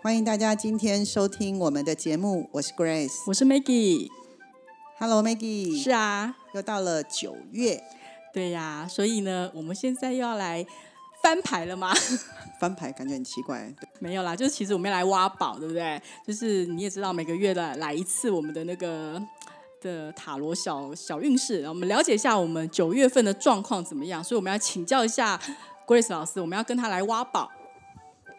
欢迎大家今天收听我们的节目，我是 Grace，我是 Maggie。Hello Maggie，是啊，又到了九月，对呀，所以呢，我们现在又要来翻牌了吗？翻牌感觉很奇怪，没有啦，就是其实我们要来挖宝，对不对？就是你也知道，每个月的来一次我们的那个的塔罗小小运势，我们了解一下我们九月份的状况怎么样。所以我们要请教一下 Grace 老师，我们要跟他来挖宝。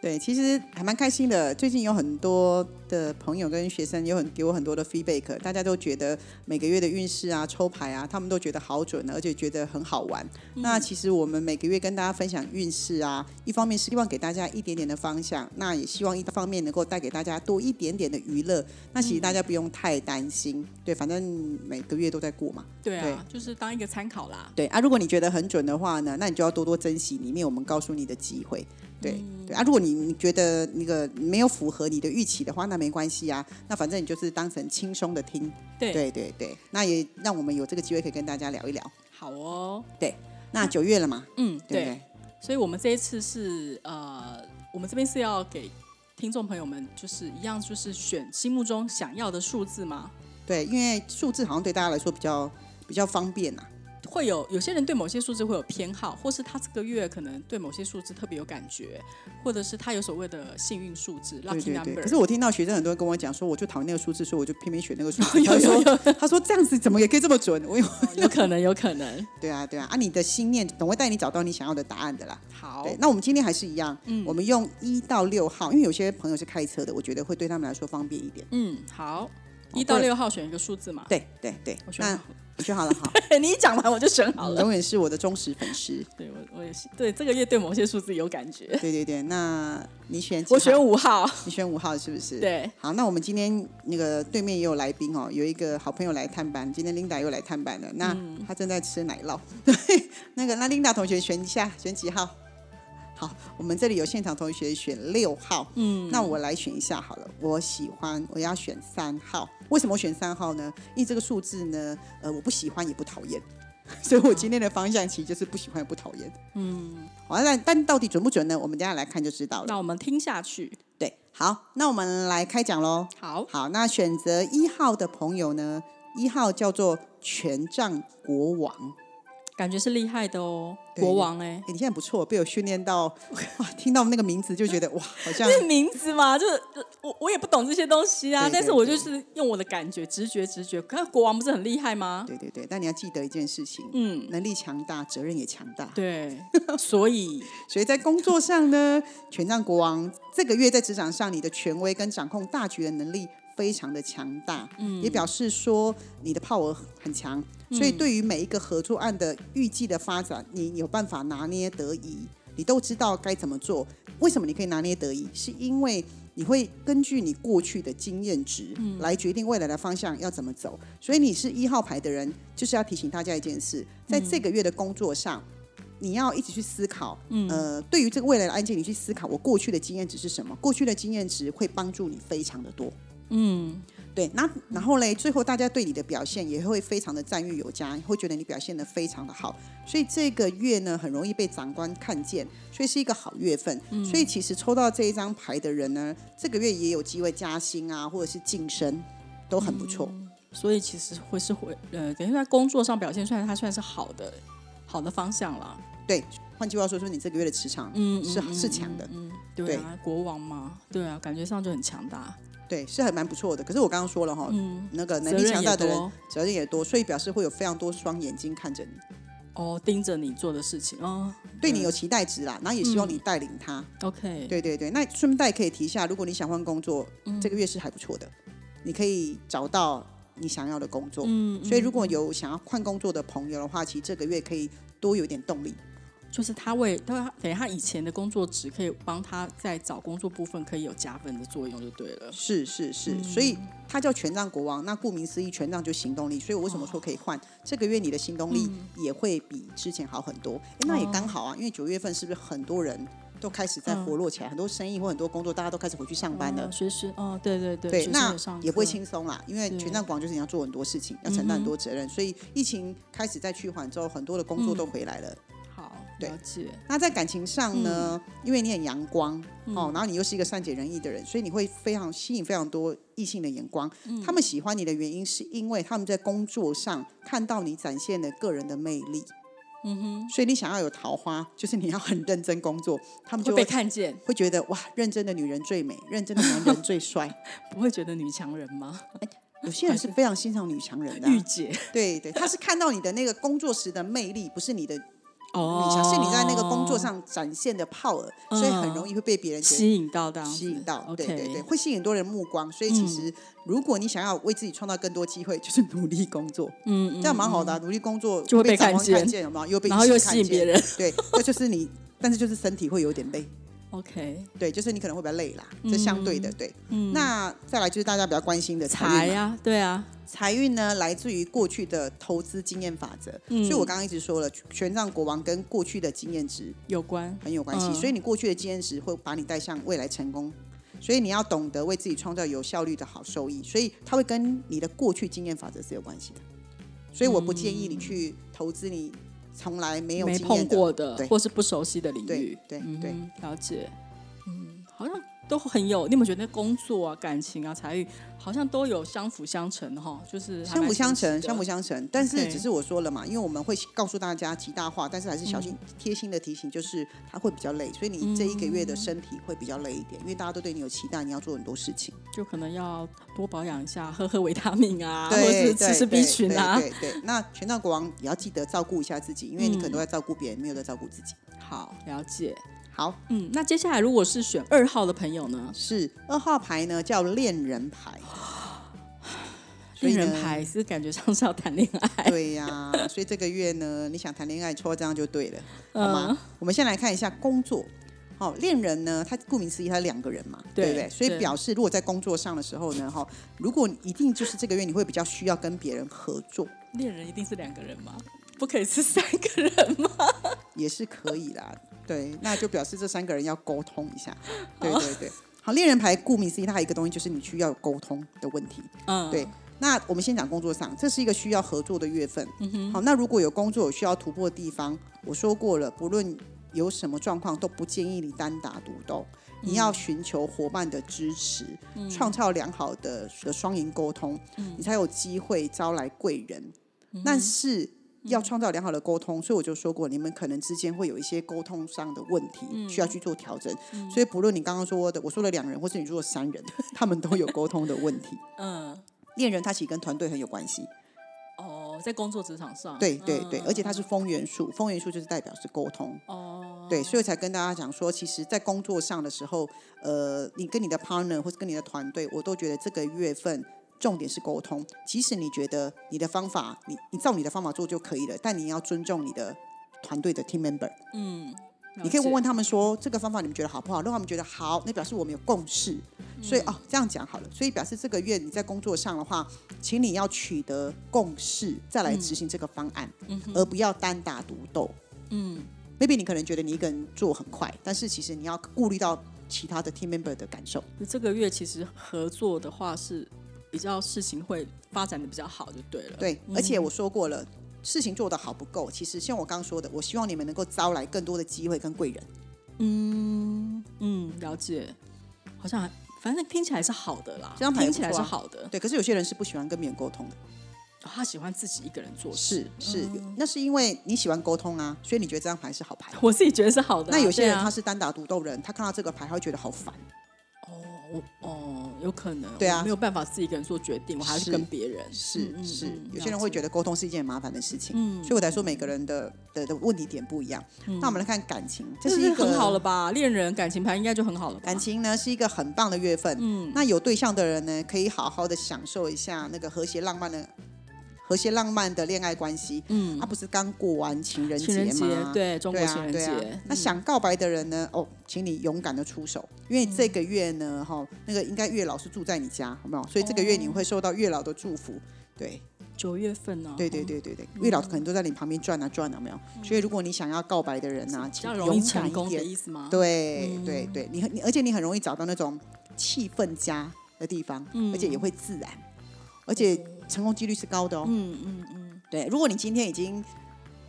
对，其实还蛮开心的。最近有很多的朋友跟学生有很给我很多的 feedback，大家都觉得每个月的运势啊、抽牌啊，他们都觉得好准，而且觉得很好玩。那其实我们每个月跟大家分享运势啊，一方面是希望给大家一点点的方向，那也希望一方面能够带给大家多一点点的娱乐。那其实大家不用太担心，对，反正每个月都在过嘛。对啊，就是当一个参考啦。对啊，如果你觉得很准的话呢，那你就要多多珍惜里面我们告诉你的机会。对对啊，如果你你觉得那个没有符合你的预期的话，那没关系啊，那反正你就是当成轻松的听。对对对对，那也让我们有这个机会可以跟大家聊一聊。好哦，对，那九月了嘛，嗯，对。对对？所以我们这一次是呃，我们这边是要给听众朋友们，就是一样，就是选心目中想要的数字吗？对，因为数字好像对大家来说比较比较方便呐、会有有些人对某些数字会有偏好，或是他这个月可能对某些数字特别有感觉，或者是他有所谓的幸运数字对 （lucky number）。对，可是我听到学生很多人跟我讲说，我就讨厌那个数字，所以我就偏偏选那个数字。有他说 他说这样子怎么也可以这么准？我有有可能，有可能。对啊对啊，啊你的心念总会带你找到你想要的答案的啦。好，对，那我们今天还是一样，嗯我们用一到六号，因为有些朋友是开车的，我觉得会对他们来说方便一点。嗯，好，哦一到六号选一个数字嘛。对对对我，选你选好了好，你一讲完我就选好了。永远是我的忠实粉丝。对我，我也是对这个月对某些数字有感觉。对对对，那你选我选，五号。你选五号是不是？。对，好，那我们今天那个对面也有来宾哦，有一个好朋友来探班，今天 Linda 又来探班了。那嗯她正在吃奶酪，对，那个那 Linda 同学选一下，选几号？好，我们这里有现场同学选六号，嗯，那我来选一下好了，我喜欢，我要选三号。为什么我选三号呢？因为这个数字呢，呃，我不喜欢也不讨厌，所以我今天的方向其实就是不喜欢也不讨厌。嗯，好，但但到底准不准呢？我们等下来看就知道了。那我们听下去。对，好，那我们来开讲喽。好，好，那选择一号的朋友呢，一号叫做权杖国王。感觉是厉害的哦，对国王哎、哎，你现在不错，被我训练到，哇，听到那个名字就觉得哇，好像 是名字嘛，就是我我也不懂这些东西啊，对对但是我就是用我的感觉、直觉、直觉。看国王不是很厉害吗？对对对。但你要记得一件事情，嗯，能力强大，责任也强大。对，所以所以在工作上呢，权杖国王这个月在职场上，你的权威跟掌控大局的能力非常的强大，嗯，也表示说你的 power 很强，所以对于每一个合作案的预计的发展，你有办法拿捏得宜，你都知道该怎么做。为什么你可以拿捏得宜？是因为你会根据你过去的经验值来决定未来的方向要怎么走。所以你是一号牌的人，就是要提醒大家一件事，在这个月的工作上。你要一直去思考，呃，对于这个未来的案件，你去思考我过去的经验值是什么？过去的经验值会帮助你非常的多。嗯，对，那然后嘞，最后大家对你的表现也会非常的赞誉有加，会觉得你表现的非常的好，所以这个月呢很容易被长官看见，所以是一个好月份。所以其实抽到这一张牌的人呢，这个月也有机会加薪啊，或者是晋升，都很不错。所以其实会是会呃，等于在工作上表现出来，它算是好的好的方向了。对，换句话说，说你这个月的磁场嗯，是、嗯是强的。嗯，对啊，国王嘛，对啊，感觉上就很强大。对，是还蛮不错的。可是我刚刚说了哈，嗯，那个能力强大的人多责任也多，所以表示会有非常多双眼睛看着你，哦，盯着你做的事情哦。对你有期待值啦，然后也希望你带领他。OK，对对对，那顺带可以提一下，如果你想换工作，嗯这个月是还不错的，你可以找到你想要的工作。嗯，所以如果有想要换工作的朋友的话，其实这个月可以多有一点动力。就是他为他等于他以前的工作值可以帮他在找工作部分可以有加分的作用，就对了。是是是，所以他叫权杖国王。那顾名思义，权杖就行动力。所以我为什么说可以换？这个月你的行动力也会比之前好很多。哎，那也刚好啊，因为九月份是不是很多人都开始在活络起来，很多生意或很多工作，大家都开始回去上班了。学习哦，对对对，对，那也不会轻松啦，因为权杖国王就是你要做很多事情，要承担很多责任。所以疫情开始在趋缓之后，很多的工作都回来了。了解。那在感情上呢？因为你很阳光哦，然后你又是一个善解人意的人，所以你会非常吸引非常多异性的眼光。他们喜欢你的原因，是因为他们在工作上看到你展现的个人的魅力。嗯哼。所以你想要有桃花，就是你要很认真工作，他们就会被看见，会觉得哇，认真的女人最美，认真的男人最帅。不会觉得女强人吗？有些人是非常欣赏女强人的。御姐。对对，他是看到你的那个工作时的魅力，不是你的。哦，是你在那个工作上展现的 power，所以很容易会被别人吸引到的，吸引到，对对对，会吸引很多人目光。所以其实，如果你想要为自己创造更多机会，就是努力工作，嗯，这样蛮好的。努力工作就会被看见，有没有？又被然后又吸引别人，对，这就是你，但是就是身体会有点累。OK，对，就是你可能会比较累啦，这相对的，对。那再来就是大家比较关心的财呀，对啊。财运呢，来自于过去的投资经验法则，所以我刚刚一直说了，权杖国王跟过去的经验值有关，很有关系。所以你过去的经验值会把你带向未来成功，所以你要懂得为自己创造有效率的好收益，所以它会跟你的过去经验法则是有关系的。所以我不建议你去投资你从来没有没碰过的，或是不熟悉的领域。对对，了解。嗯，好像。都很有，你有没有觉得工作啊、感情啊、财运好像都有相辅相成哈？就是相辅相成，相辅相成。但是只是我说了嘛，因为我们会告诉大家极大化，但是还是小心贴心的提醒，就是它会比较累，所以你这一个月的身体会比较累一点，因为大家都对你有期待，你要做很多事情，就可能要多保养一下，喝喝维他命啊，或者是吃吃 B 群啊。对对。那权杖国王也要记得照顾一下自己，因为你可能都在照顾别人，没有在照顾自己。好，了解。好，嗯，那接下来如果是选二号的朋友呢？是二号牌呢，叫恋人牌。恋人牌是感觉像是要谈恋爱。对呀，所以这个月呢，你想谈恋爱，抽这样就对了，好吗？我们先来看一下工作。好，恋人呢，他顾名思义，他两个人嘛，对不对？所以表示，如果在工作上的时候呢，哈，如果一定就是这个月，你会比较需要跟别人合作。恋人一定是两个人吗？不可以是三个人吗？也是可以啦。对，那就表示这三个人要沟通一下。对对对，好，恋人牌顾名思义，它一个东西就是你需要沟通的问题。嗯，对。那我们先讲工作上，这是一个需要合作的月份。嗯哼。好，那如果有工作有需要突破的地方，我说过了，不论有什么状况，都不建议你单打独斗，你要寻求伙伴的支持，创造良好的的双赢沟通，你才有机会招来贵人。但是。要创造良好的沟通，所以我就说过，你们可能之间会有一些沟通上的问题，需要去做调整。所以不论你刚刚说的，我说了两人，或是你说三人，他们都有沟通的问题。嗯，恋人他其实跟团队很有关系。哦，在工作职场上，对对对，而且它是风元素，风元素就是代表是沟通。哦，对，所以才跟大家讲说，其实，在工作上的时候，呃，你跟你的 partner 或者跟你的团队，我都觉得这个月份。重点是沟通，即使你觉得你的方法，你你照你的方法做就可以了，但你要尊重你的团队的 team member。嗯，你可以问问他们说，这个方法你们觉得好不好？如果他们觉得好，那表示我们有共识。所以哦，这样讲好了。所以表示这个月你在工作上的话，请你要取得共识，再来执行这个方案，而不要单打独斗。嗯，maybe 你可能觉得你一个人做很快，但是其实你要顾虑到其他的 team member 的感受。这个月其实合作的话是。比较事情会发展的比较好就对了。对，而且我说过了，事情做得好不够。其实像我刚刚说的，我希望你们能够招来更多的机会跟贵人。嗯嗯，了解。好像反正听起来是好的啦，这张牌听起来是好的。对，可是有些人是不喜欢跟别人沟通的，他喜欢自己一个人做事。是是，那是因为你喜欢沟通啊，所以你觉得这张牌是好牌。我自己觉得是好的。那有些人他是单打独斗人，他看到这个牌他会觉得好烦。哦哦，有可能，对啊，没有办法自己一个人做决定，我还是跟别人。是是，有些人会觉得沟通是一件很麻烦的事情，嗯，所以我才说每个人的的的问题点不一样。那我们来看感情，这是一个很好了吧？恋人感情牌应该就很好了。感情呢是一个很棒的月份，嗯，那有对象的人呢，可以好好的享受一下那个和谐浪漫的。和谐浪漫的恋爱关系。嗯，他不是刚过完情人节吗？对，中国情人节。那想告白的人呢？哦，请你勇敢的出手，因为这个月呢，哈，那个应该月老是住在你家，有没有？所以这个月你会受到月老的祝福。对。九月份呢？对对对对对，月老可能都在你旁边转啊转啊，没有？所以如果你想要告白的人呢，比较容易成功的意思吗？对对对，你你而且你很容易找到那种气氛佳的地方，而且也会自然，而且成功几率是高的哦。嗯嗯嗯，对，如果你今天已经。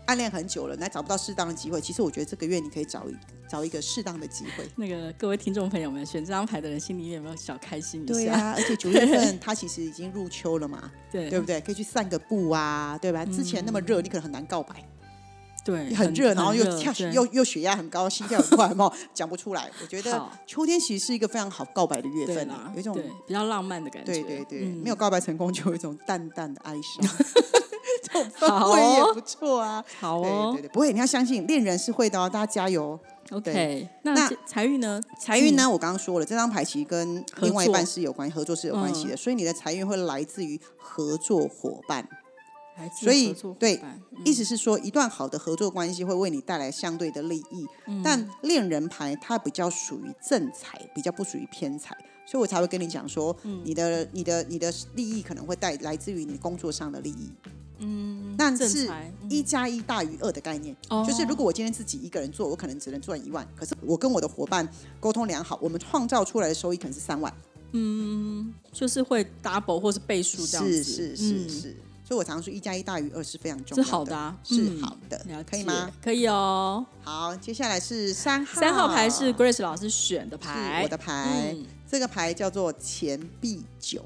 暗恋很久了，那找不到适当的机会。其实我觉得这个月你可以找一找一个适当的机会。那个各位听众朋友们，选这张牌的人心里面有没有小开心一下？对啊，而且九月份它其实已经入秋了嘛，对对不对？可以去散个步啊，对吧？之前那么热，你可能很难告白。对，很热，然后又跳又又血压很高，心跳很快，嘛，讲不出来。我觉得秋天其实是一个非常好告白的月份啊，有一种比较浪漫的感觉。对对对，没有告白成功，就有一种淡淡的哀伤。氛围也不错啊，好哦，对对，不会，你要相信恋人是会的哦，大家加油。OK，那财运呢？财运呢？我刚刚说了，这张牌其实跟另外一半是有关，合作是有关系的，所以你的财运会来自于合作伙伴。所以对，意思是说，一段好的合作关系会为你带来相对的利益。但恋人牌它比较属于正财，比较不属于偏财，所以我才会跟你讲说，你的、你的、你的利益可能会带来自于你工作上的利益。嗯，但是一加一大于二的概念，就是如果我今天自己一个人做，我可能只能赚一万，可是我跟我的伙伴沟通良好，我们创造出来的收益可能是三万。嗯，就是会 double 或是倍数这样子。是是是是，所以我常说一加一大于二是非常重要的。是好的，是好的，可以吗？可以哦。好，接下来是三号，三号牌是 Grace 老师选的牌，我的牌，这个牌叫做钱币九。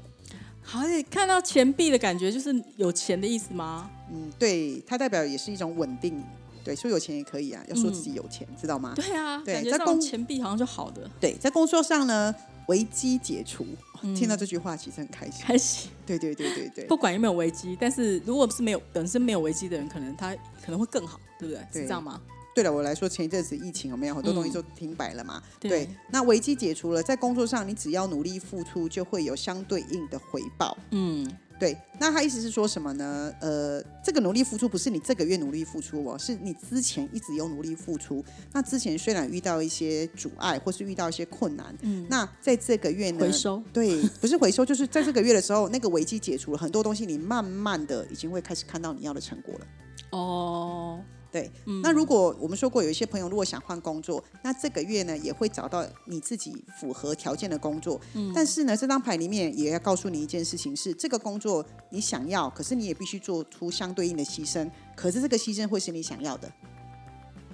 好，看到钱币的感觉就是有钱的意思吗？嗯，对，它代表也是一种稳定。对，说有钱也可以啊，要说自己有钱，知道吗？对啊，对，在工钱币好像就好的。对，在工作上呢，危机解除。听到这句话其实很开心，开心。对对对对对，不管有没有危机，但是如果是没有本身没有危机的人，可能他可能会更好，对不对？是这样吗？对了，我来说，前一阵子疫情有没有很多东西都停摆了嘛？对，那危机解除了，在工作上你只要努力付出，就会有相对应的回报。嗯，对。那他意思是说什么呢？呃，这个努力付出不是你这个月努力付出哦，是你之前一直有努力付出。那之前虽然遇到一些阻碍，或是遇到一些困难，嗯，那在这个月呢？回收？对，不是回收，就是在这个月的时候，那个危机解除了，很多东西你慢慢的已经会开始看到你要的成果了。哦。对，那如果我们说过有一些朋友如果想换工作，那这个月呢也会找到你自己符合条件的工作。嗯，但是呢，这张牌里面也要告诉你一件事情是，这个工作你想要，可是你也必须做出相对应的牺牲。可是这个牺牲会是你想要的。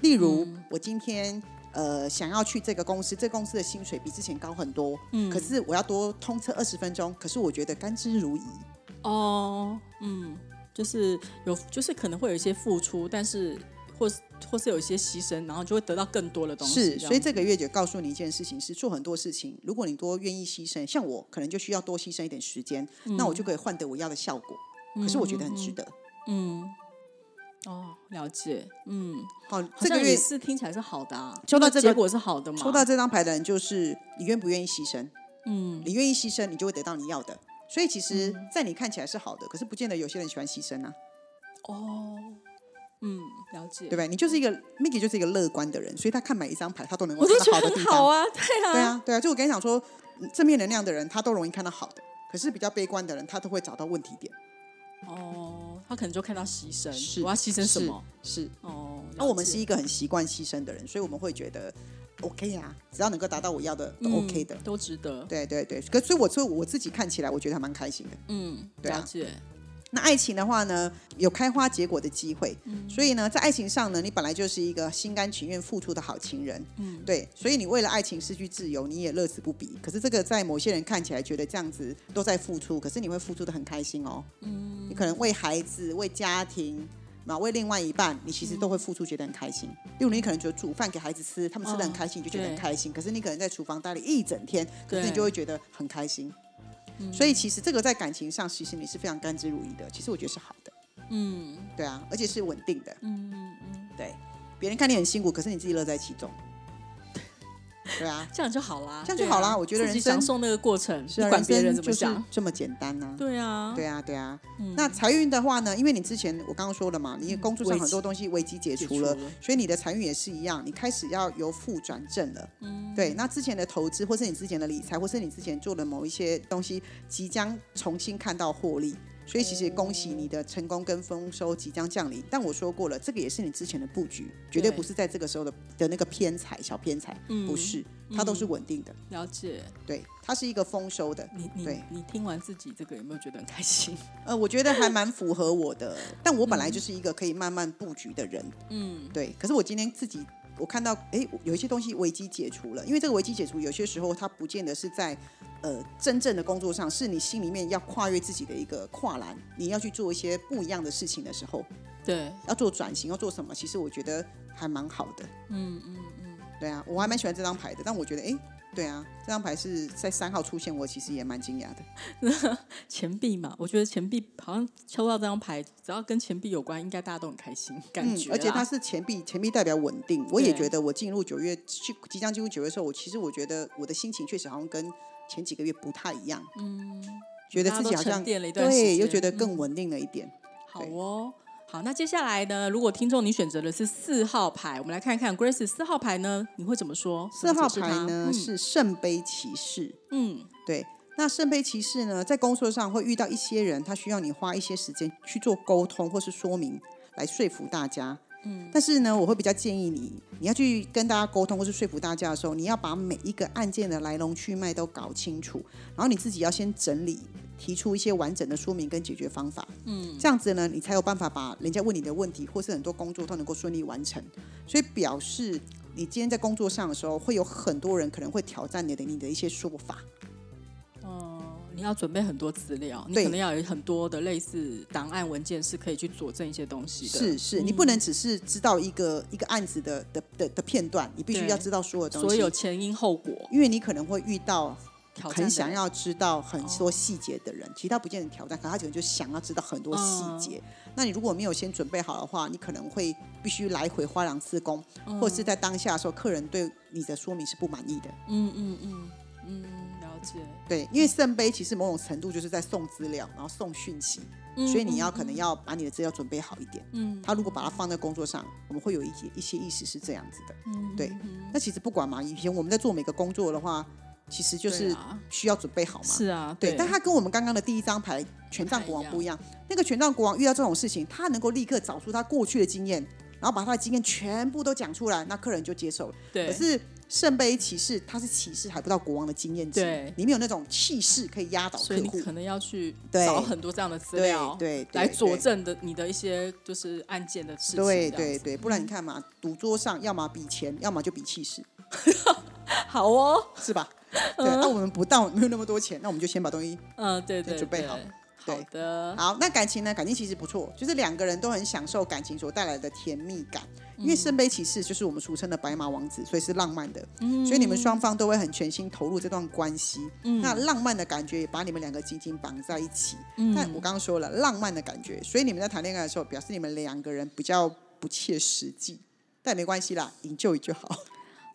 例如，我今天呃想要去这个公司，这公司的薪水比之前高很多，嗯，可是我要多通车二十分钟，可是我觉得甘之如饴。哦，嗯，就是有，就是可能会有一些付出，但是。或是或是有一些牺牲，然后就会得到更多的东西。是，所以这个月就告诉你一件事情：是做很多事情，如果你多愿意牺牲，像我可能就需要多牺牲一点时间，那我就可以换得我要的效果。可是我觉得很值得。嗯，哦，了解。嗯，好，这个月是听起来是好的啊。抽到这个结果是好的吗？抽到这张牌的人就是你愿不愿意牺牲？嗯，你愿意牺牲，你就会得到你要的。所以其实，在你看起来是好的，可是不见得有些人喜欢牺牲啊。哦。嗯，了解，对吧？你就是一个 Miki，就是一个乐观的人，所以他看每一张牌，他都能够看到好的地方。好啊，对啊，对啊，对啊。就我跟你讲说，正面能量的人，他都容易看到好的；可是比较悲观的人，他都会找到问题点。哦，他可能就看到牺牲，是我要牺牲什么？是哦。那我们是一个很习惯牺牲的人，所以我们会觉得 OK 啊，只要能够达到我要的，都 OK 的，都值得。对对对，可所以我说我自己看起来，我觉得还蛮开心的。嗯，了解。那爱情的话呢，有开花结果的机会，所以呢，在爱情上呢，你本来就是一个心甘情愿付出的好情人，嗯，对，所以你为了爱情失去自由，你也乐此不疲。可是这个在某些人看起来觉得这样子都在付出，可是你会付出的很开心哦，嗯，你可能为孩子、为家庭，嘛，为另外一半，你其实都会付出，觉得很开心。例如你可能觉得煮饭给孩子吃，他们吃的很开心，你就觉得很开心。可是你可能在厨房待了一整天，可是你就会觉得很开心。所以其实这个在感情上，其实你是非常甘之如饴的。其实我觉得是好的，嗯，对啊，而且是稳定的，嗯嗯嗯，对，别人看你很辛苦，可是你自己乐在其中，对啊，这样就好啦，这样就好啦啊我觉得人生享受那个过程，是啊，不管别人怎么想。这么简单呐、对啊，对啊，对啊。嗯那财运的话呢？因为你之前我刚刚说了嘛，你工作上很多东西危机解除了，解除了所以你的财运也是一样，你开始要由负转正了。嗯，对。那之前的投资，或是你之前的理财，或是你之前做的某一些东西，即将重新看到获利。所以其实恭喜你的成功跟丰收即将降临，但我说过了，这个也是你之前的布局，绝对对不是在这个时候的的那个偏财小偏财，嗯不是，它都是稳定的，了解。对，它是一个丰收的。你你你听完自己这个有没有觉得很开心？呃，我觉得还蛮符合我的，但我本来就是一个可以慢慢布局的人，嗯，对。可是我今天自己，我看到，哎，有一些东西危机解除了，因为这个危机解除，有些时候它不见得是在呃真正的工作上，是你心里面要跨越自己的一个跨栏，你要去做一些不一样的事情的时候，对，要做转型，要做什么，其实我觉得还蛮好的。嗯嗯嗯，对啊，我还蛮喜欢这张牌的，但我觉得，哎，对啊，这张牌是在三号出现，我其实也蛮惊讶的。钱币嘛，我觉得钱币好像抽到这张牌，只要跟钱币有关，应该大家都很开心，感觉、嗯而且它是钱币，钱币代表稳定。我也觉得我进入九月，去即将进入九月的时候，我其实我觉得我的心情确实好像跟前几个月不太一样。嗯，觉得自己好像对，又间觉得更稳定了一点。好哦。好，那接下来呢？如果听众你选择的是四号牌，我们来看看 Grace 四号牌呢，你会怎么说？四号牌呢、嗯是圣杯骑士，嗯对。那圣杯骑士呢，在工作上会遇到一些人，他需要你花一些时间去做沟通或是说明，来说服大家。嗯，但是呢，我会比较建议你，你要去跟大家沟通或是说服大家的时候，你要把每一个案件的来龙去脉都搞清楚，然后你自己要先整理，提出一些完整的说明跟解决方法。嗯，这样子呢，你才有办法把人家问你的问题或是很多工作都能够顺利完成。所以表示你今天在工作上的时候，会有很多人可能会挑战你的你的一些说法。要准备很多资料，你对。可能要有很多的类似档案文件，是可以去佐证一些东西的。是是，你不能只是知道一个一个案子的的的的片段，你必须要知道所有东西，所有前因后果，因为你可能会遇到很想要知道很多细节的人，其实他不见得挑战，可他可能就想要知道很多细节。那你如果没有先准备好的话，你可能会必须来回花两次工，或者是在当下的时候，客人对你的说明是不满意的。嗯嗯嗯嗯，了解。对，因为圣杯其实某种程度就是在送资料，然后送讯息，所以你要可能要把你的资料准备好一点。嗯，他如果把它放在工作上，我们会有一些一些意识是这样子的。嗯对，那其实不管嘛，以前我们在做每个工作的话，其实就是需要准备好嘛。是啊，对，但他跟我们刚刚的第一张牌权杖国王不一样。那个权杖国王遇到这种事情，他能够立刻找出他过去的经验，然后把他的经验全部都讲出来，那客人就接受了。对，可是圣杯骑士他是骑士，还不到国王的经验值，对。你没有那种气势可以压倒客户。所以你可能要去找很多这样的资对料，对，对来佐证的你的一些就是案件的事情。对对对，不然你看嘛，赌桌上要么比钱，要么就比气势，好哦，是吧？对，那我们不到没有那么多钱，那我们就先把东西嗯，对对，准备好好的，好，那感情呢？感情其实不错，就是两个人都很享受感情所带来的甜蜜感。因为圣杯骑士就是我们俗称的白马王子，所以是浪漫的，所以你们双方都会很全心投入这段关系。那浪漫的感觉也把你们两个紧紧绑在一起。但我刚刚说了，浪漫的感觉，所以你们在谈恋爱的时候，表示你们两个人比较不切实际，但没关系啦，enjoy 就好。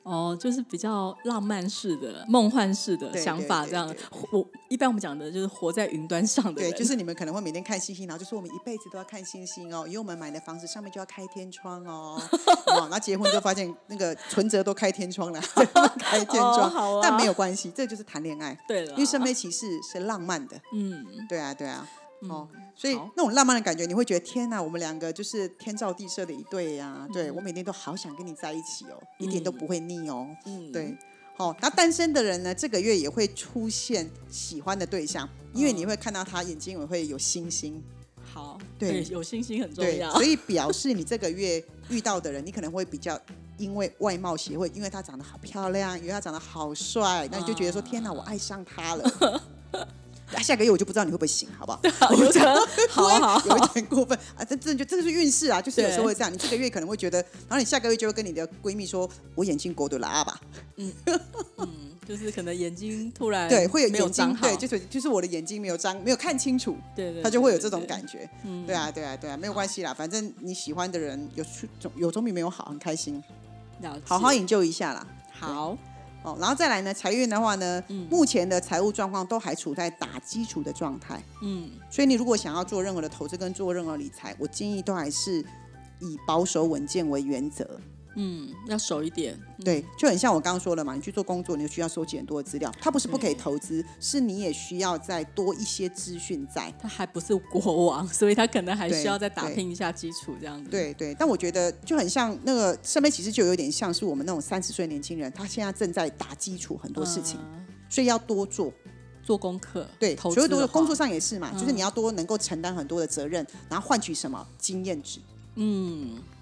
哦，就是比较浪漫式的、梦幻式的想法，这样。我一般我们讲的就是活在云端上的对，就是你们可能会每天看星星，然后就说我们一辈子都要看星星哦，因为我们买的房子上面就要开天窗哦。哦，那结婚就发现那个存折都开天窗了，开天窗，哦好啊但没有关系，这就是谈恋爱。对了，因为圣杯骑士是浪漫的，嗯，对啊，对啊。哦，所以那种浪漫的感觉，你会觉得天哪，我们两个就是天造地设的一对呀、对我每天都好想跟你在一起哦，一点都不会腻哦。嗯。对，好、那单身的人呢，这个月也会出现喜欢的对象，因为你会看到他眼睛也会有星星，好，对。有星星很重对，要所。以表示你这个月遇到的人，你可能会比较因为外貌协会，因为他长得好漂亮，因为他长得好帅，那你就觉得说、啊。天哪，我爱上他了。那下个月我就不知道你会不会醒，好不好？有可能，好 好有一点过分啊！这这就这个是运势啊，就是有时候对会这样。你这个月可能会觉得，然后你下个月就会跟你的闺蜜说：“我眼睛狗的拉吧。嗯，就是可能眼睛突然对，会有眼睛对，就是就是我的眼睛没有张，没有看清楚，对对，他就会有这种感觉。嗯对啊，对啊，对啊，没有关系啦，反正你喜欢的人有出总有总比没有好，很开心，好好研究一下啦。好，哦，然后再来呢，财运的话呢，嗯。目前的财务状况都还处在打基础的状态，嗯，所以你如果想要做任何的投资跟做任何理财，我建议都还是以保守稳健为原则。嗯，要熟一点。对，就很像我刚刚说的嘛，你去做工作，你就需要收集很多的资料。他不是不可以投资，是你也需要再多一些资讯在。他还不是国王，所以他可能还需要再打拼一下基础，这样子。，对对，但我觉得就很像那个身边，其实就有点像是我们那种三十岁年轻人，他现在正在打基础很多事情，所以要多做。做功课，对，投所以多工作上也是嘛，就是你要多能够承担很多的责任，然后换取什么经验值。嗯，好。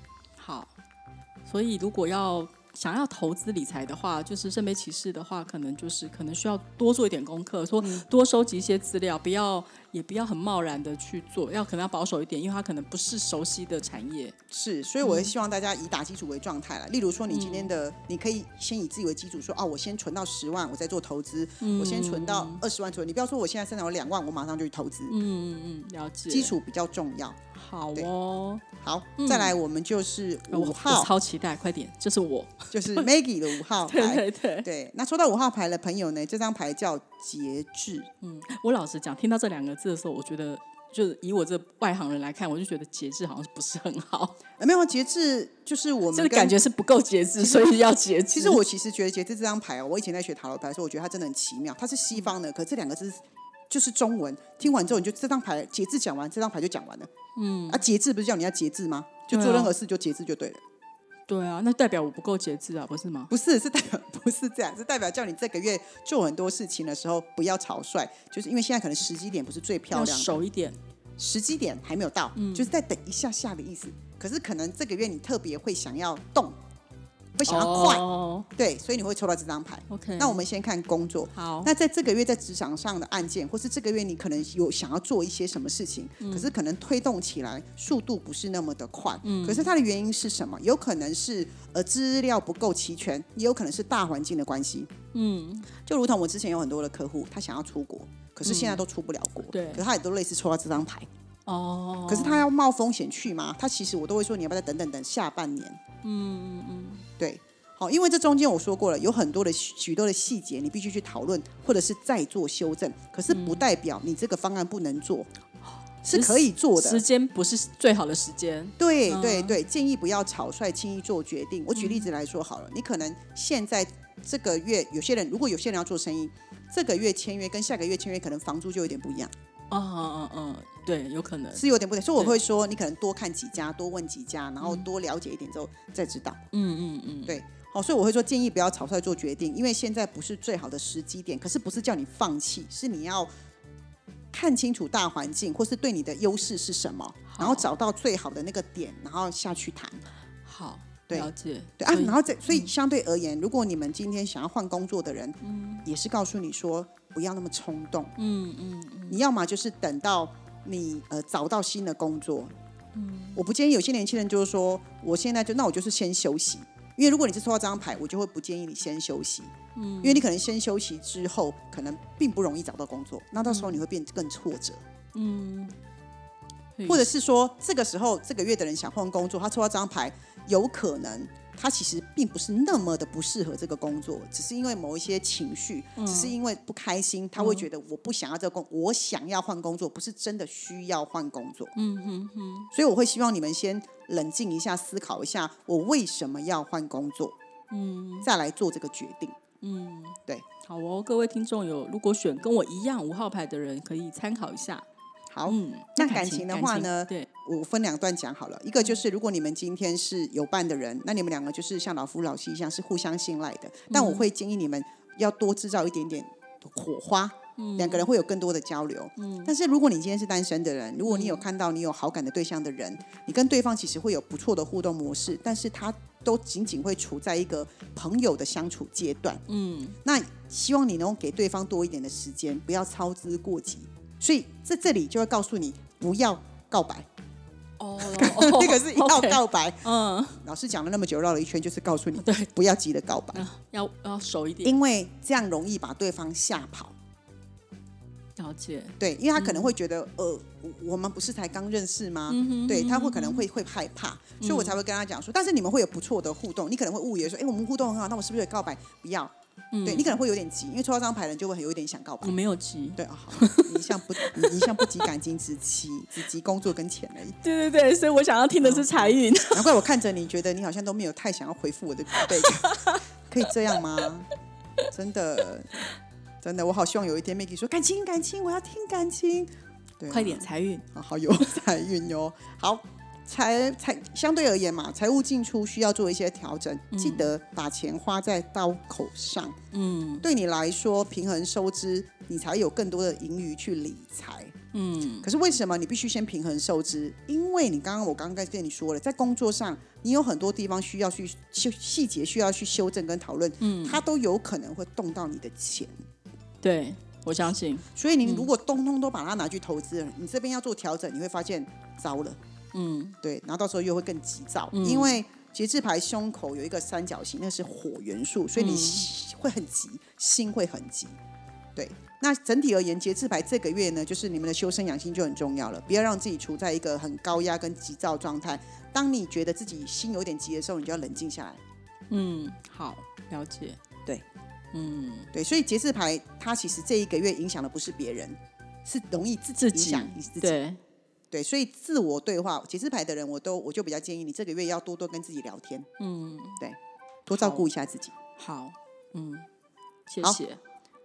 所以如果要想要投资理财的话，就是圣杯骑士的话，可能就是可能需要多做一点功课，说嗯。多收集一些资料，不要也不要很贸然的去做，要可能要保守一点，因为它可能不是熟悉的产业。是，所以我也希望大家以打基础为状态了。例如说，你今天嗯的，你可以先以自己为基础，说哦，我先存到十万，我再做投资；我先存到二十万左右。你不要说我现在身上有两万，我马上就去投资。嗯嗯嗯，了解。基础比较重要。好哦，好，再来我们就是五号，超期待，快点，这是我。就是 Maggie 的五号 对牌。对对，对，那抽到五号牌的朋友呢，这张牌叫节制。嗯，我老实讲，听到这两个字的时候，我觉得就是以我这外行人来看，我就觉得节制好像是不是很好，呃没有节制，就是我们这个感觉是不够节制，所以要节制。其实我其实觉得节制这张牌哦，我以前在学塔罗牌的时候，我觉得它真的很奇妙。它是西方的，可这两个字就是中文。听完之后，你就这张牌节制讲完，这张牌就讲完了。嗯，啊，节制不是叫你要节制吗？就做任何事就节制就对了。对啊，那代表我不够节制啊，不是吗？不是，是代表不是这样，是代表叫你这个月做很多事情的时候不要草率，就是因为现在可能时机点不是最漂亮的，熟一点。时机点还没有到，就是再等一下下的意思。可是可能这个月你特别会想要动，会想要快，哦对，所以你会抽到这张牌。OK，那我们先看工作。好，那在这个月在职场上的案件，或是这个月你可能有想要做一些什么事情，可是可能推动起来速度不是那么的快。可是它的原因是什么？有可能是呃资料不够齐全，也有可能是大环境的关系。嗯，就如同我之前有很多的客户，他想要出国，可是现在都出不了国。对可是他也都类似抽到这张牌。哦，可是他要冒风险去吗？他其实我都会说，你要不要再等等等下半年？嗯嗯嗯，对，好，因为这中间我说过了，有很多的许许多的细节，你必须去讨论，或者是再做修正。可是不代表你这个方案不能做，是可以做的时。间不是最好的时间。对嗯对对，建议不要草率轻易做决定。我举例子来说好了，你可能现在这个月有些人，如果有些人要做生意，这个月签约跟下个月签约，可能房租就有点不一样，嗯嗯嗯，对，有可能。是有点不对。所以我会说，你可能多看几家，多问几家，然后多了解一点之后再知道。嗯嗯嗯，对，好，所以我会说建议不要草率做决定，因为现在不是最好的时机点。可是不是叫你放弃，是你要看清楚大环境，或是对你的优势是什么，然后找到最好的那个点，然后下去谈。好，对了解。对啊，然后再所以相对而言，如果你们今天想要换工作的人，嗯也是告诉你说不要那么冲动，嗯嗯嗯，你要么就是等到你呃找到新的工作。嗯，我不建议有些年轻人就是说，我现在就那我就是先休息，因为如果你是抽到这张牌，我就会不建议你先休息。嗯，因为你可能先休息之后，可能并不容易找到工作，那到时候你会变更挫折，嗯，或者是说这个时候这个月的人想换工作，他抽到这张牌，有可能他其实并不是那么的不适合这个工作，只是因为某一些情绪，只是因为不开心，他会觉得我不想要这个工，我想要换工作，不是真的需要换工作。嗯哼哼，所以我会希望你们先冷静一下，思考一下我为什么要换工作，嗯，再来做这个决定。嗯，对，好哦，各位听众有如果选跟我一样五号牌的人，可以参考一下。好，嗯，那感感情的话呢对，我分两段讲好了。一个就是，如果你们今天是有伴的人，那你们两个就是像老夫老妻一样是互相信赖的。但我会建议你们要多制造一点点火花，两个人会有更多的交流。但是如果你今天是单身的人，如果你有看到你有好感的对象的人，你跟对方其实会有不错的互动模式，但是他都仅仅会处在一个朋友的相处阶段。嗯，那希望你能够给对方多一点的时间，不要操之过急。所以在这里就会告诉你，不要告白。哦，那个是要 OK 告白。嗯，老师讲了那么久，绕了一圈，就是告诉你，对，不要急着告白，嗯要要熟一点，因为这样容易把对方吓跑。了解。对，因为他可能会觉得，呃，我我们不是才刚认识吗？对，他会可能会会害怕，所以我才会跟他讲说，但是你们会有不错的互动，你可能会误以为说，哎，我们互动很好，那我是不是有告白？不要，对你可能会有点急，因为抽到这张牌的人就会很有一点想告白我。没有急。对啊，好，你一向不，你一向不急感情，只急只急工作跟钱而已。对对对，所以我想要听的是财运。难怪我看着你觉得你好像都没有太想要回复我的备感，可以这样吗？真的，真的，我好希望有一天 Maggie 说感情感情，我要听感情。对啊、快点财运。啊，好有财运哟。好，财财相对而言嘛，财务进出需要做一些调整，记得把钱花在刀口上。嗯对你来说，平衡收支，你才有更多的盈余去理财。嗯可是为什么你必须先平衡收支？因为你刚刚我刚刚跟你说了，在工作上你有很多地方需要去修细节，需要去修正跟讨论，嗯，它都有可能会动到你的钱。对，我相信。所以你如果通通都把它拿去投资了，你这边要做调整，你会发现糟了。嗯对，然后到时候又会更急躁，嗯因为节制牌胸口有一个三角形，那是火元素，所以你会很急，心会很急。对，那整体而言，节制牌这个月呢，就是你们的修身养性就很重要了，不要让自己处在一个很高压跟急躁状态。当你觉得自己心有点急的时候，你就要冷静下来。嗯，好，了解。对，嗯，对，所以节制牌它其实这一个月影响的不是别人，是容易自己影自己响你自己。对，对，所以自我对话，节制牌的人，我都我就比较建议你这个月要多多跟自己聊天，嗯，对多照顾一下自己。好，嗯，谢谢。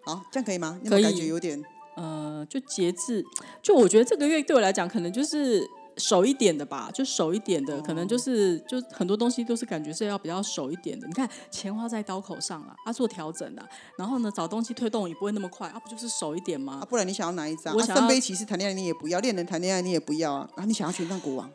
好，这样可以吗？你有没有可以感觉有点呃，就节制，就我觉得这个月对我来讲，可能就是守一点的吧，就熟一点的，可能就是就很多东西都是感觉是要比较熟一点的。你看，钱花在刀口上了，啊，做调整的，然后呢，找东西推动也不会那么快，啊，不就是熟一点吗啊？？不然你想要哪一张？圣杯骑士谈恋爱你也不要，恋人谈恋爱你也不要啊！然啊，你想要权杖国王，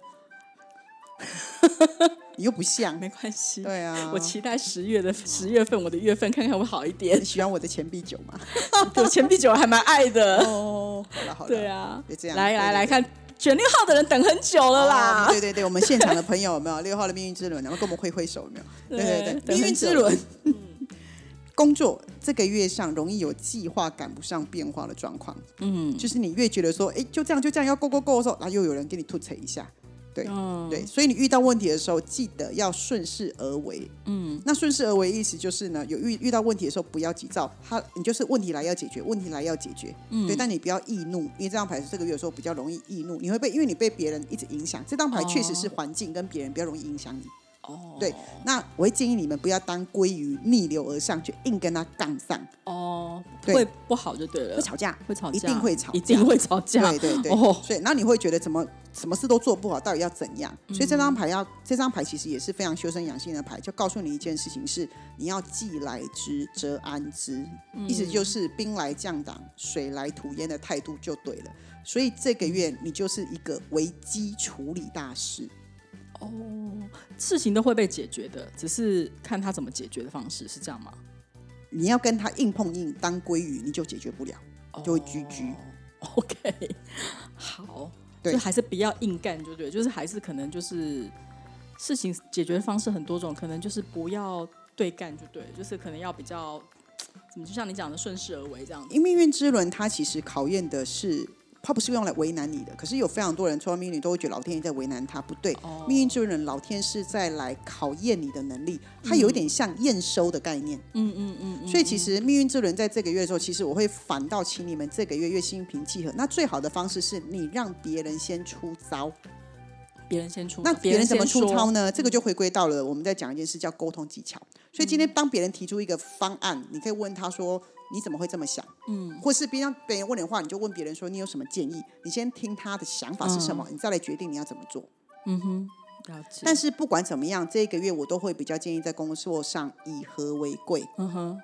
你又不像。没关系，对啊，我期待十月的十月份我的月份看看会好一点你。喜欢我的钱币九吗？我钱币九还蛮爱的，哦，好了好了，对啊别这，样来来来看，选六号的人等很久了啦哦。对对对，我们现场的朋友有没有 六号的命运之轮？然后跟我们挥挥手有没有？对对对，命运之轮。工作这个月上容易有计划赶不上变化的状况，嗯就是你越觉得说，哎，就这样就这样要 go go go 的时候，然后又有人给你吐槽一下，对嗯。对，所以你遇到问题的时候，记得要顺势而为。嗯。那顺势而为意思就是呢，有遇遇到问题的时候不要急躁，他你就是问题来要解决，问题来要解决，嗯。对，但你不要易怒，因为这张牌是这个月的时候比较容易易怒，你会被因为你被别人一直影响，这张牌确实是环境跟别人比较容易影响你。哦对，那我会建议你们不要当鲑鱼逆流而上，去硬跟他杠上，哦，对。会不好就对了。会，吵架，会吵架，一定会吵架。一定会吵架。对对对，哦。所以然后你会觉得怎么什么事都做不好，到底要怎样？所以这张牌要这张牌其实也是非常修身养性的牌，就告诉你一件事情是你要既来之则安之，意思就是兵来将挡，水来土掩的态度就对了。所以这个月你就是一个危机处理大师，哦，事情都会被解决的，只是看他怎么解决的方式，是这样吗？你要跟他硬碰硬当鲑鱼，你就解决不了，就会居居。哦 OK，好，对就还是不要硬干，就对，就是还是可能就是事情解决的方式很多种，可能就是不要对干就对，就是可能要比较怎么，就像你讲的顺势而为这样子。因为命运之轮它其实考验的是。它不是用来为难你的，可是有非常多人抽到命运都会觉得老天爷在为难他，不对。哦命运之轮老天是在来考验你的能力，它有一点像验收的概念。嗯嗯嗯嗯，所以其实命运之轮在这个月的时候，其实我会反倒请你们这个月月心平气和。那最好的方式是你让别人先出招，别人先出，那别人怎么出招？呢？这个就回归到了我们在讲一件事叫沟通技巧。所以今嗯天当别人提出一个方案，你可以问他说：“你怎么会这么想？”嗯，或是别人别人问你的话，你就问别人说：“你有什么建议？”你先听他的想法是什么，你再来决定你要怎么做。嗯哼，了解。但是不管怎么样，这个月我都会比较建议在工作上以和为贵。嗯哼，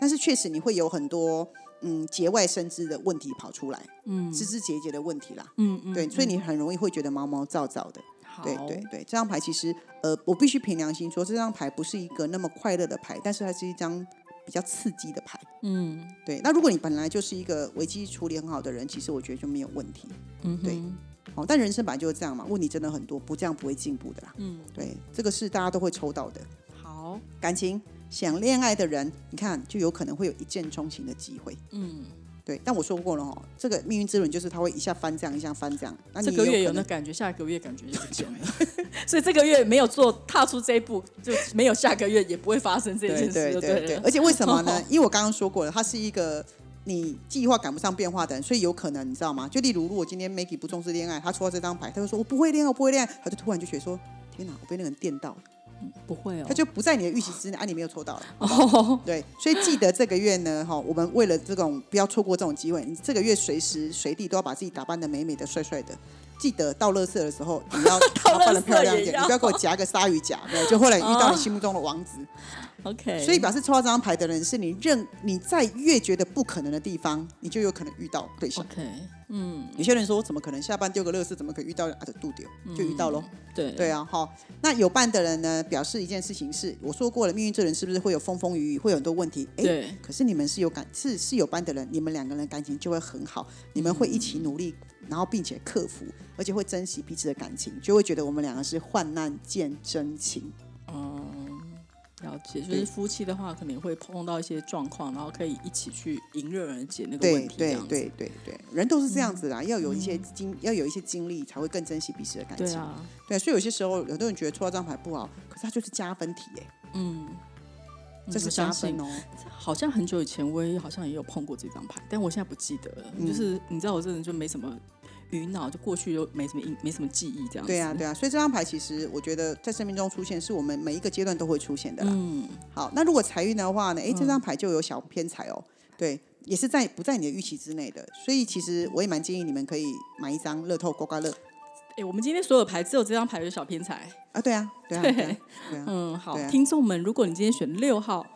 但是确实你会有很多嗯节外生枝的问题跑出来，嗯枝枝节节的问题啦。嗯嗯，对，所以你很容易会觉得毛毛躁躁的。对对对，这张牌其实呃，我必须凭良心说，这张牌不是一个那么快乐的牌，但是它是一张比较刺激的牌。嗯对，那如果你本来就是一个危机处理很好的人，其实我觉得就没有问题。嗯哼，对哦，但人生本来就是这样嘛，问题真的很多，不这样不会进步的啦。嗯，对，这个是大家都会抽到的。好，感情想恋爱的人，你看就有可能会有一见钟情的机会。嗯对，但我说过了哦，这个命运之轮就是它会一下翻这样，一下翻这样。那你这个月有那感觉，下个月感觉就 不见了。所以这个月没有做踏出这一步，就没有下个月也不会发生这件对事，就对对对，而且为什么呢？因为我刚刚说过了，它是一个你计划赶不上变化的人，所以有可能你知道吗？就例如，如果今天 Maggie 不重视恋爱，他抽到这张牌，他就说我不会恋爱，我不会恋爱，他就突然就觉得说，天哪，我被那个人电到了，不会哦他。就不在你的预期之内，啊，你没有抽到了。哦，对，所以记得这个月呢，哈，我们为了这种不要错过这种机会，你这个月随时随地都要把自己打扮的美美的、帅帅的。记得到乐色的时候，你要打扮的漂亮一点，你不要给我夹个鲨鱼夹，对，就后来遇到你心目中的王子。OK，所以表示抽到这张牌的人，是你认你在越觉得不可能的地方，你就有可能遇到对象。OK，嗯，有些人说我，怎么可能下班丢个垃圾，怎么可能遇到啊？度丢就遇到喽。对对啊，好，那有伴的人呢，表示一件事情是，我说过了，命运这人是不是会有风风雨雨，会有很多问题？哎，对可是你们是有感是是有伴的人，你们两个人感情就会很好，你们会一起努力，然后并且克服，而且会珍惜彼此的感情，就会觉得我们两个是患难见真情。了解，就是夫妻的话，可能会碰到一些状况，然后可以一起去迎刃而解那个问题，这对样。对对对，人都是这样子啦，要有一些经，要有一些经历，才会更珍惜彼此的感情。对啊，对啊，所以有些时候，有的人觉得抽到这张牌不好，可是它就是加分题哎，嗯，这是相信加分哦。好像很久以前我也好像也有碰过这张牌，但我现在不记得了。嗯就是你知道我这人就没什么鱼脑，就过去就没什么印，没什么记忆这样子。对啊，对啊，所以这张牌其实我觉得在生命中出现，是我们每一个阶段都会出现的啦。嗯，好，那如果财运的话呢？哎，这张牌就有小偏财哦。对，也是在不在你的预期之内的，所以其实我也蛮建议你们可以买一张乐透刮刮乐哎、我们今天所有牌只有这张牌有小偏财。啊。对啊，对啊，对啊，对啊。嗯，好，啊听众们，如果你今天选六号。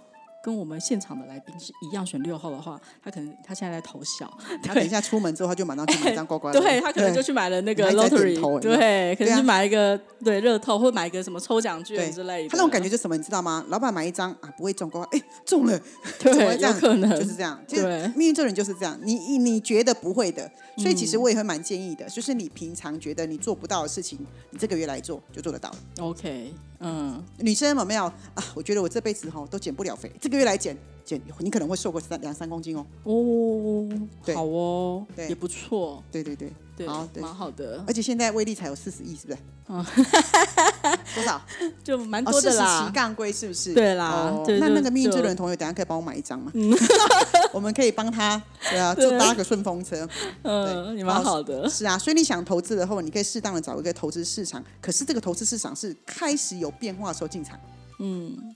跟我们现场的来宾是一样选六号的话，他可能他现在在投小，他等一下出门之后，他就马上去买一张刮刮乐。对他可能就去买了那个 lottery，对，可对啊能去买一个对乐透，或买一个什么抽奖券之类的。他那种感觉就是什么，你知道吗？老板买一张啊，不会中刮刮，哎，中了，怎么这样可能就是这样。就是对命运这人就是这样，你你你觉得不会的，所以其实嗯我也会蛮建议的，就是你平常觉得你做不到的事情，你这个月来做就做得到了。OK，嗯，女生有没有啊？我觉得我这辈子哈都减不了肥，这个月来减减，你可能会瘦个三两三公斤哦。哦，对好哦，对也不错，对对对，对，好对蛮好的，而且现在威力才有四十亿，是不是？嗯 多少？就蛮多的啦骑。杠龟是不是？对啦那那个命运之轮同学，等下可以帮我买一张吗？我们可以帮他，对啊，就搭个顺风车。嗯，也蛮好的。是啊，所以你想投资的话，你可以适当的找一个投资市场。可是这个投资市场是开始有变化的时候进场，嗯，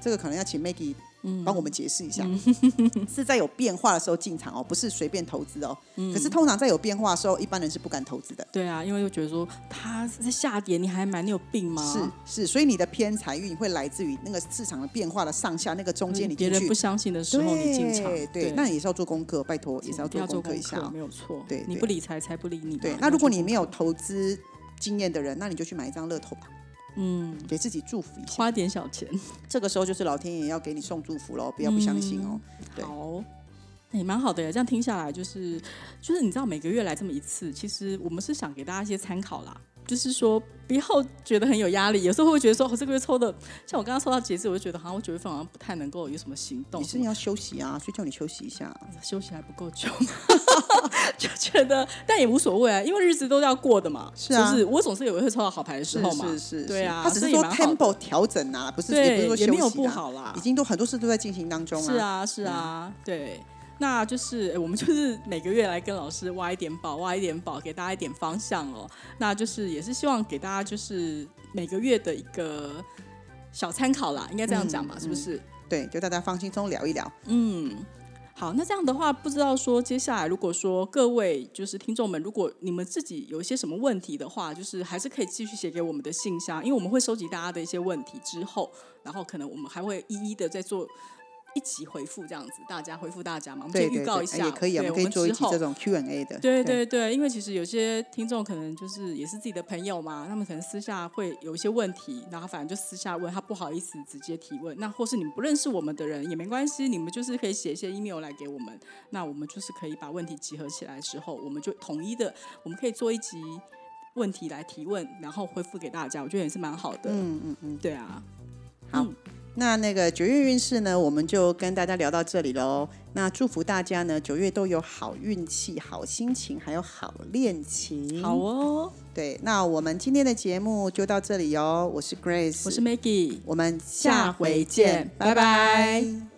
这个可能要请 Maggie 嗯帮我们解释一下，是在有变化的时候进场哦，不是随便投资哦。嗯可是通常在有变化的时候，一般人是不敢投资的。对啊，因为又觉得说它是在下跌，你还买，你有病吗？是是，所以你的偏财运会来自于那个市场的变化的上下，那个中间你进去别人不。相信的时候你进场，对对，那也是要做功课，拜托也是要做功课一下哦。没有错。对对你不理财，财不理你。对，那如果你没有投资经验的人，那你就去买一张乐透吧，嗯，给自己祝福一下。花点小钱，这个时候就是老天爷要给你送祝福喽，不要不相信哦。对好。也蛮好的耶，这样听下来就是，就是你知道每个月来这么一次，其实我们是想给大家一些参考啦，就是说不要觉得很有压力，有时候会觉得说，哦，这个月抽的，像我刚刚抽到节制，我就觉得好像我九月份好像不太能够有什么行动，你是要休息啊，所以叫你休息一下。休息还不够久，就觉得，但也无所谓啊，因为日子都要过的嘛。是啊就是我总是有会抽到好牌的时候嘛。是是，对啊他只是说 tempo 调整啊，不是也不是说，休息也没有不啊好啦已。经都很多事都在进行当中是啊，是啊，对。那就是呃我们就是每个月来跟老师挖一点宝，挖一点宝，给大家一点方向哦。那就是也是希望给大家就是每个月的一个小参考啦，应该这样讲嘛，嗯是不是？对，就大家放轻松聊一聊。嗯，好，那这样的话，不知道说接下来如果说各位就是听众们，如果你们自己有一些什么问题的话，就是还是可以继续写给我们的信箱，因为我们会收集大家的一些问题之后，然后可能我们还会一一的在做。一起回复这样子，大家回复大家嘛，我们对先预告一下，哎也可以啊，对我们可以做一之后集这种 Q&A 的。对对对，因为其实有些听众可能就是也是自己的朋友嘛，他们可能私下会有一些问题，然后反正就私下问，他不好意思直接提问。那或是你们不认识我们的人也没关系，你们就是可以写一些 email 来给我们，那我们就是可以把问题集合起来的时候，我们就统一的，我们可以做一集问题来提问，然后回复给大家，我觉得也是蛮好的。嗯嗯嗯。对啊，好，那那个九月运势呢，我们就跟大家聊到这里喽。那祝福大家呢，九月都有好运气、好心情，还有好恋情。好哦，对，那我们今天的节目就到这里哦。我是 Grace，我是 Maggie，我们下回见拜拜